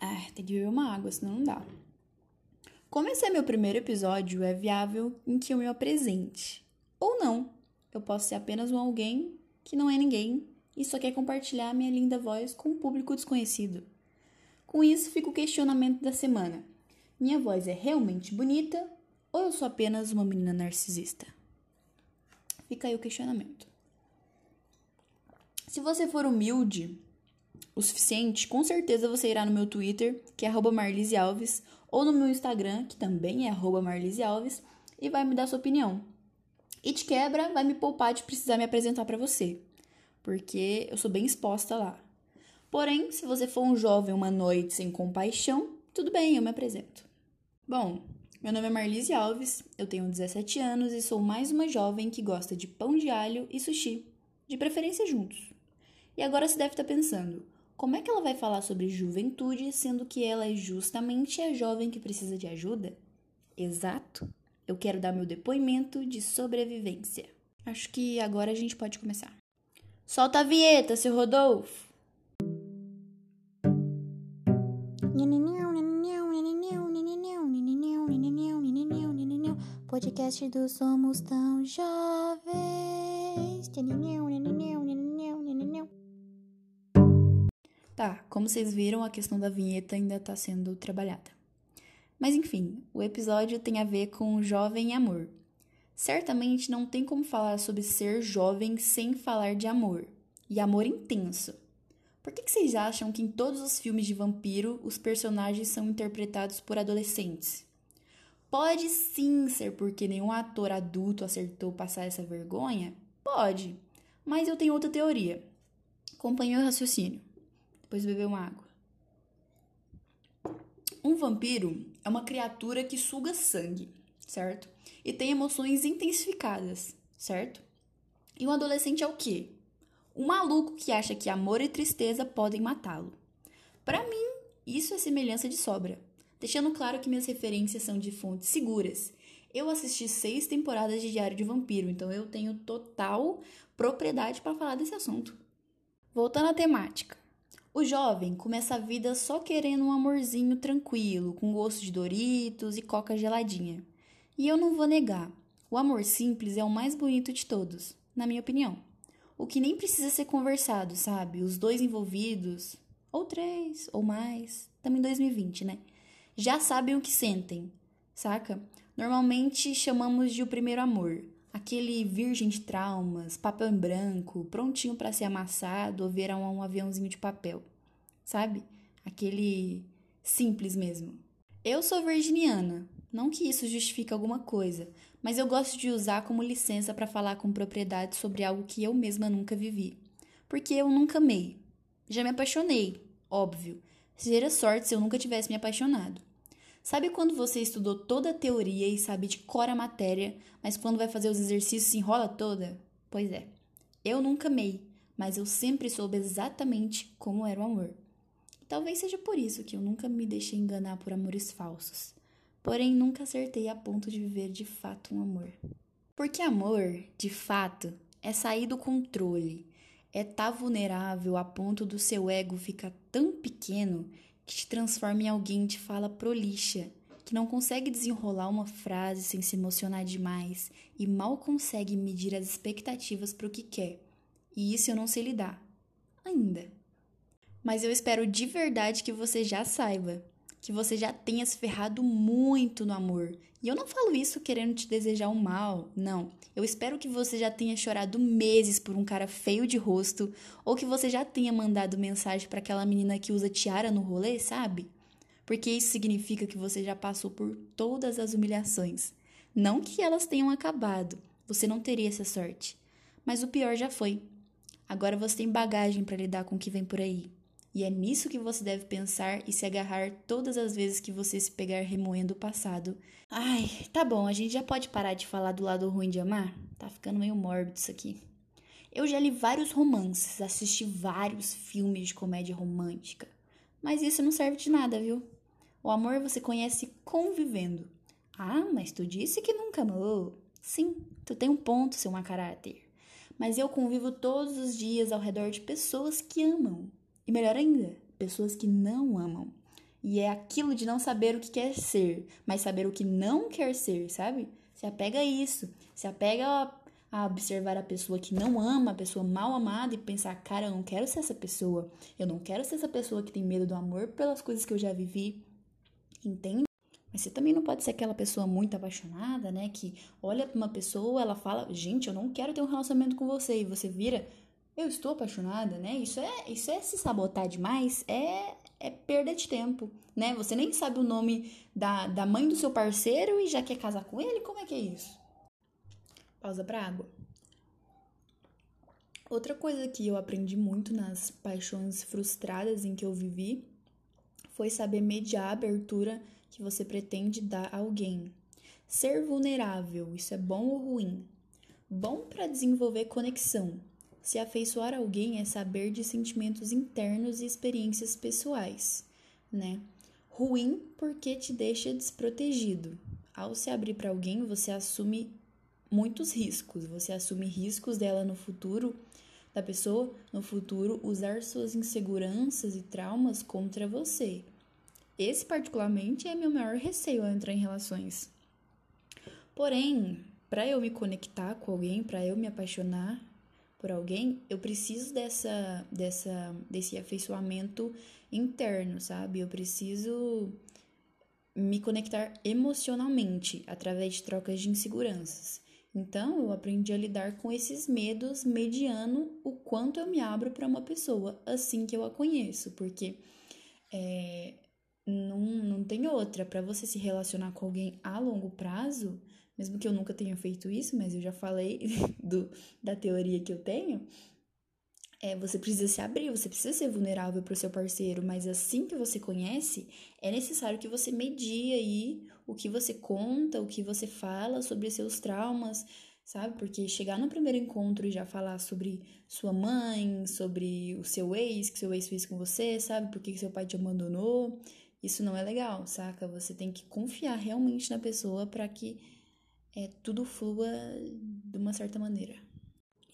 Ah, tem que beber uma água, senão não dá. Como esse é meu primeiro episódio, é viável em que eu me apresente. Ou não. Eu posso ser apenas um alguém que não é ninguém e só quer compartilhar minha linda voz com um público desconhecido. Com isso, fica o questionamento da semana. Minha voz é realmente bonita ou eu sou apenas uma menina narcisista? Fica aí o questionamento. Se você for humilde o suficiente, com certeza você irá no meu Twitter, que é Marlise Alves, ou no meu Instagram, que também é Marlise Alves, e vai me dar sua opinião. E de quebra, vai me poupar de precisar me apresentar para você, porque eu sou bem exposta lá. Porém, se você for um jovem uma noite sem compaixão, tudo bem, eu me apresento. Bom, meu nome é Marlise Alves, eu tenho 17 anos e sou mais uma jovem que gosta de pão de alho e sushi, de preferência juntos. E agora você deve estar pensando, como é que ela vai falar sobre juventude, sendo que ela é justamente a jovem que precisa de ajuda? Exato! Eu quero dar meu depoimento de sobrevivência. Acho que agora a gente pode começar. Solta a vinheta, seu Rodolfo! podcast do Somos Tão Jovens. Tá, como vocês viram, a questão da vinheta ainda está sendo trabalhada. Mas enfim, o episódio tem a ver com jovem e amor. Certamente não tem como falar sobre ser jovem sem falar de amor. E amor intenso. Por que, que vocês acham que em todos os filmes de vampiro os personagens são interpretados por adolescentes? Pode sim ser porque nenhum ator adulto acertou passar essa vergonha? Pode. Mas eu tenho outra teoria. Acompanhe o raciocínio. Depois bebeu uma água. Um vampiro é uma criatura que suga sangue, certo? E tem emoções intensificadas, certo? E um adolescente é o quê? Um maluco que acha que amor e tristeza podem matá-lo. Para mim, isso é semelhança de sobra deixando claro que minhas referências são de fontes seguras. Eu assisti seis temporadas de Diário de Vampiro, então eu tenho total propriedade para falar desse assunto. Voltando à temática. O jovem começa a vida só querendo um amorzinho tranquilo, com gosto de Doritos e coca geladinha. E eu não vou negar, o amor simples é o mais bonito de todos, na minha opinião. O que nem precisa ser conversado, sabe? Os dois envolvidos, ou três, ou mais, estamos em 2020, né? já sabem o que sentem, saca? Normalmente chamamos de o primeiro amor, aquele virgem de traumas, papel em branco, prontinho para ser amassado ou virar um aviãozinho de papel, sabe? Aquele simples mesmo. Eu sou virginiana, não que isso justifique alguma coisa, mas eu gosto de usar como licença para falar com propriedade sobre algo que eu mesma nunca vivi. Porque eu nunca amei. Já me apaixonei, óbvio. Seria sorte se eu nunca tivesse me apaixonado. Sabe quando você estudou toda a teoria e sabe de cor a matéria, mas quando vai fazer os exercícios se enrola toda? Pois é. Eu nunca amei, mas eu sempre soube exatamente como era o amor. Talvez seja por isso que eu nunca me deixei enganar por amores falsos. Porém, nunca acertei a ponto de viver de fato um amor. Porque amor, de fato, é sair do controle, é estar tá vulnerável a ponto do seu ego ficar tão pequeno que te transforma em alguém de fala prolixa, que não consegue desenrolar uma frase sem se emocionar demais e mal consegue medir as expectativas para o que quer. E isso eu não sei lidar. Ainda. Mas eu espero de verdade que você já saiba, que você já tenha se ferrado muito no amor. E eu não falo isso querendo te desejar um mal, não. Eu espero que você já tenha chorado meses por um cara feio de rosto, ou que você já tenha mandado mensagem para aquela menina que usa tiara no rolê, sabe? Porque isso significa que você já passou por todas as humilhações. Não que elas tenham acabado, você não teria essa sorte. Mas o pior já foi. Agora você tem bagagem para lidar com o que vem por aí. E é nisso que você deve pensar e se agarrar todas as vezes que você se pegar remoendo o passado. Ai, tá bom, a gente já pode parar de falar do lado ruim de amar? Tá ficando meio mórbido isso aqui. Eu já li vários romances, assisti vários filmes de comédia romântica. Mas isso não serve de nada, viu? O amor você conhece convivendo. Ah, mas tu disse que nunca amou. Sim, tu tem um ponto, seu má caráter. Mas eu convivo todos os dias ao redor de pessoas que amam. E melhor ainda, pessoas que não amam. E é aquilo de não saber o que quer ser, mas saber o que não quer ser, sabe? Se apega a isso. Se apega a, observar a pessoa que não ama, a pessoa mal amada e pensar, cara, eu não quero ser essa pessoa. Eu não quero ser essa pessoa que tem medo do amor pelas coisas que eu já vivi. Entende? Mas você também não pode ser aquela pessoa muito apaixonada, né? Que olha pra uma pessoa, ela fala, gente, eu não quero ter um relacionamento com você. E você vira, eu estou apaixonada, né? Isso é, isso é se sabotar demais, é, é perda de tempo, né? Você nem sabe o nome da, da mãe do seu parceiro e já quer casar com ele? Como é que é isso? Pausa pra água. Outra coisa que eu aprendi muito nas paixões frustradas em que eu vivi foi saber mediar a abertura que você pretende dar a alguém. Ser vulnerável, isso é bom ou ruim? Bom para desenvolver conexão. Se afeiçoar alguém é saber de sentimentos internos e experiências pessoais, né? Ruim porque te deixa desprotegido. Ao se abrir para alguém, você assume muitos riscos. Você assume riscos dela no futuro, da pessoa no futuro usar suas inseguranças e traumas contra você. Esse, particularmente, é meu maior receio ao entrar em relações. Porém, para eu me conectar com alguém, para eu me apaixonar por alguém, eu preciso dessa, dessa, desse afeiçoamento interno, sabe? Eu preciso me conectar emocionalmente através de trocas de inseguranças. Então, eu aprendi a lidar com esses medos mediando o quanto eu me abro para uma pessoa assim que eu a conheço, porque é, não, não tem outra. Para você se relacionar com alguém a longo prazo, mesmo que eu nunca tenha feito isso, mas eu já falei do, da teoria que eu tenho, é, você precisa se abrir, você precisa ser vulnerável para o seu parceiro, mas assim que você conhece, é necessário que você medie aí o que você conta, o que você fala sobre seus traumas, sabe? Porque chegar no primeiro encontro e já falar sobre sua mãe, sobre o seu ex, que seu ex fez com você, sabe? Por que seu pai te abandonou, isso não é legal, saca? Você tem que confiar realmente na pessoa para que é, tudo flua de uma certa maneira.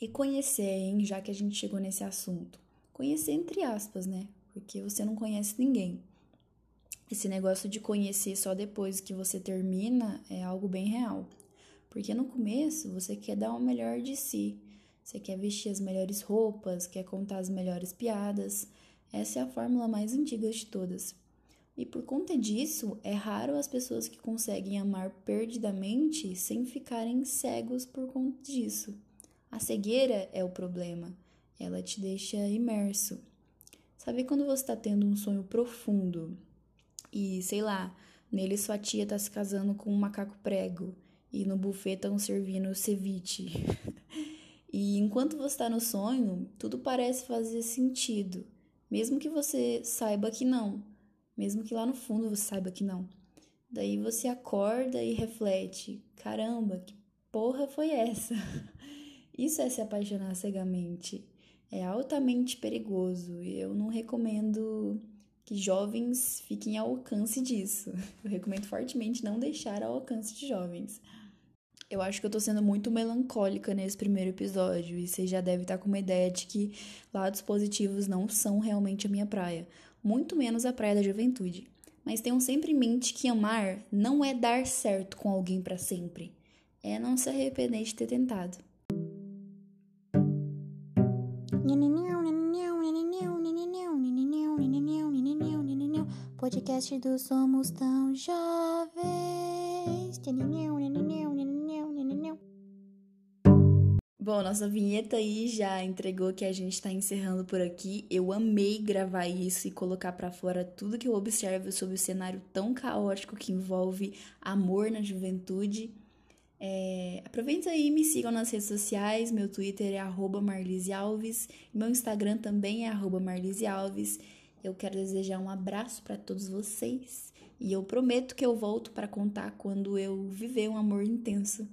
E conhecer, hein, já que a gente chegou nesse assunto. Conhecer entre aspas, né? Porque você não conhece ninguém. Esse negócio de conhecer só depois que você termina é algo bem real. Porque no começo você quer dar o melhor de si. Você quer vestir as melhores roupas, quer contar as melhores piadas. Essa é a fórmula mais antiga de todas. E por conta disso, é raro as pessoas que conseguem amar perdidamente sem ficarem cegos por conta disso. A cegueira é o problema, ela te deixa imerso. Sabe quando você está tendo um sonho profundo e, sei lá, nele sua tia está se casando com um macaco prego e no buffet estão servindo ceviche? e enquanto você está no sonho, tudo parece fazer sentido, mesmo que você saiba que não mesmo que lá no fundo você saiba que não. Daí você acorda e reflete: caramba, que porra foi essa? Isso é se apaixonar cegamente. É altamente perigoso e eu não recomendo que jovens fiquem ao alcance disso. Eu recomendo fortemente não deixar ao alcance de jovens. Eu acho que eu tô sendo muito melancólica nesse primeiro episódio e você já deve estar com uma ideia de que lados positivos não são realmente a minha praia muito menos a praia da juventude. Mas tenham sempre em mente que amar não é dar certo com alguém para sempre, é não se arrepender de ter tentado. Podcast do Somos Tão Jovens. Bom, nossa vinheta aí já entregou que a gente está encerrando por aqui. Eu amei gravar isso e colocar para fora tudo que eu observo sobre o cenário tão caótico que envolve amor na juventude. É, aproveita aí e me sigam nas redes sociais. Meu Twitter é @marlisealves, meu Instagram também é @marlisealves. Eu quero desejar um abraço para todos vocês e eu prometo que eu volto para contar quando eu viver um amor intenso,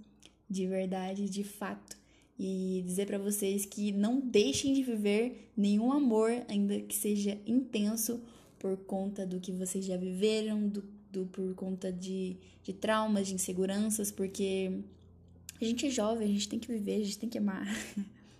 de verdade, de fato e dizer para vocês que não deixem de viver nenhum amor, ainda que seja intenso, por conta do que vocês já viveram, do, do por conta de, de traumas, de inseguranças, porque a gente é jovem, a gente tem que viver, a gente tem que amar.